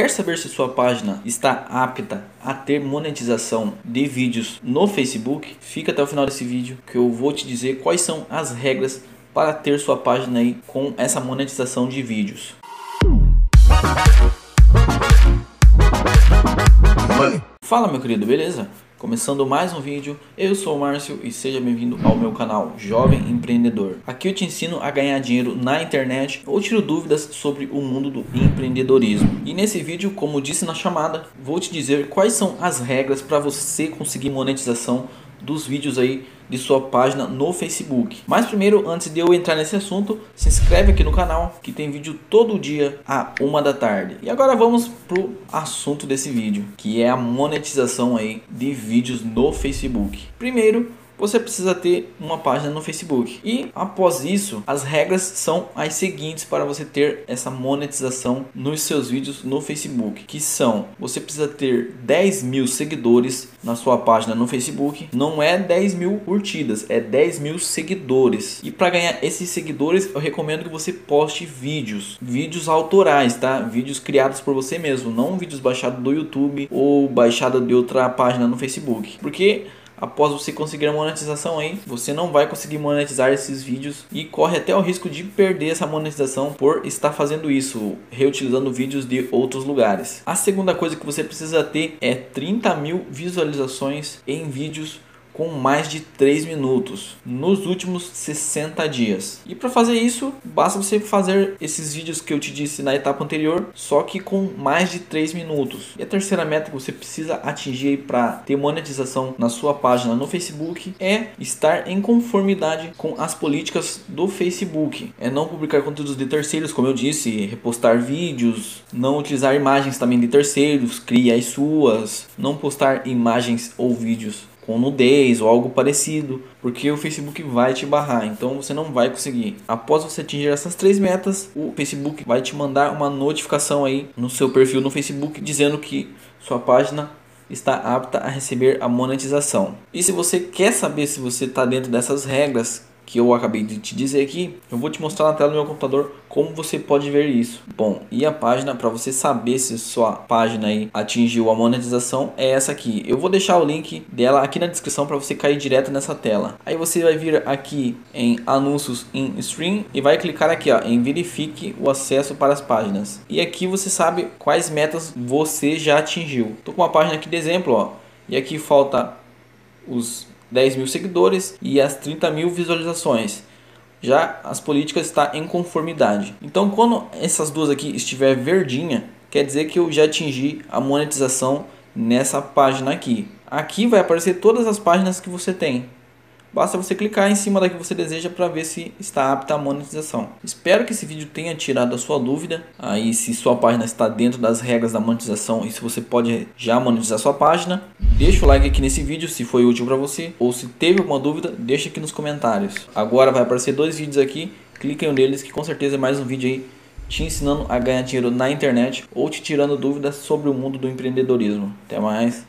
Quer saber se sua página está apta a ter monetização de vídeos no Facebook? Fica até o final desse vídeo que eu vou te dizer quais são as regras para ter sua página aí com essa monetização de vídeos. Fala meu querido, beleza? Começando mais um vídeo, eu sou o Márcio e seja bem-vindo ao meu canal Jovem Empreendedor. Aqui eu te ensino a ganhar dinheiro na internet ou tiro dúvidas sobre o mundo do empreendedorismo. E nesse vídeo, como disse na chamada, vou te dizer quais são as regras para você conseguir monetização dos vídeos aí de sua página no Facebook. Mas primeiro, antes de eu entrar nesse assunto, se inscreve aqui no canal que tem vídeo todo dia a uma da tarde. E agora vamos pro assunto desse vídeo, que é a monetização aí de vídeos no Facebook. Primeiro, você precisa ter uma página no Facebook. E após isso, as regras são as seguintes para você ter essa monetização nos seus vídeos no Facebook, que são: você precisa ter 10 mil seguidores na sua página no Facebook, não é 10 mil curtidas, é 10 mil seguidores. E para ganhar esses seguidores, eu recomendo que você poste vídeos, vídeos autorais, tá? Vídeos criados por você mesmo, não vídeos baixados do YouTube ou baixados de outra página no Facebook, porque após você conseguir a monetização aí, você não vai conseguir monetizar esses vídeos e corre até o risco de perder essa monetização por estar fazendo isso, reutilizando vídeos de outros lugares. A segunda coisa que você precisa ter é 30 mil visualizações em vídeos com mais de 3 minutos nos últimos 60 dias. E para fazer isso, basta você fazer esses vídeos que eu te disse na etapa anterior, só que com mais de 3 minutos. E a terceira meta que você precisa atingir para ter monetização na sua página no Facebook é estar em conformidade com as políticas do Facebook. É não publicar conteúdos de terceiros, como eu disse, repostar vídeos, não utilizar imagens também de terceiros, crie as suas, não postar imagens ou vídeos com nudez ou algo parecido, porque o Facebook vai te barrar, então você não vai conseguir. Após você atingir essas três metas, o Facebook vai te mandar uma notificação aí no seu perfil no Facebook dizendo que sua página está apta a receber a monetização. E se você quer saber se você está dentro dessas regras que eu acabei de te dizer aqui, eu vou te mostrar na tela do meu computador como você pode ver isso. Bom, e a página para você saber se sua página aí atingiu a monetização é essa aqui. Eu vou deixar o link dela aqui na descrição para você cair direto nessa tela. Aí você vai vir aqui em anúncios em stream e vai clicar aqui ó, em verifique o acesso para as páginas. E aqui você sabe quais metas você já atingiu. Tô com uma página aqui de exemplo, ó, e aqui falta os 10 mil seguidores e as 30 mil visualizações. Já as políticas está em conformidade. Então, quando essas duas aqui estiver verdinha, quer dizer que eu já atingi a monetização nessa página aqui. Aqui vai aparecer todas as páginas que você tem. Basta você clicar em cima da que você deseja para ver se está apta a monetização. Espero que esse vídeo tenha tirado a sua dúvida aí se sua página está dentro das regras da monetização e se você pode já monetizar sua página. Deixa o like aqui nesse vídeo se foi útil para você ou se teve alguma dúvida, deixa aqui nos comentários. Agora vai aparecer dois vídeos aqui, clique em um deles que com certeza é mais um vídeo aí te ensinando a ganhar dinheiro na internet ou te tirando dúvidas sobre o mundo do empreendedorismo. Até mais.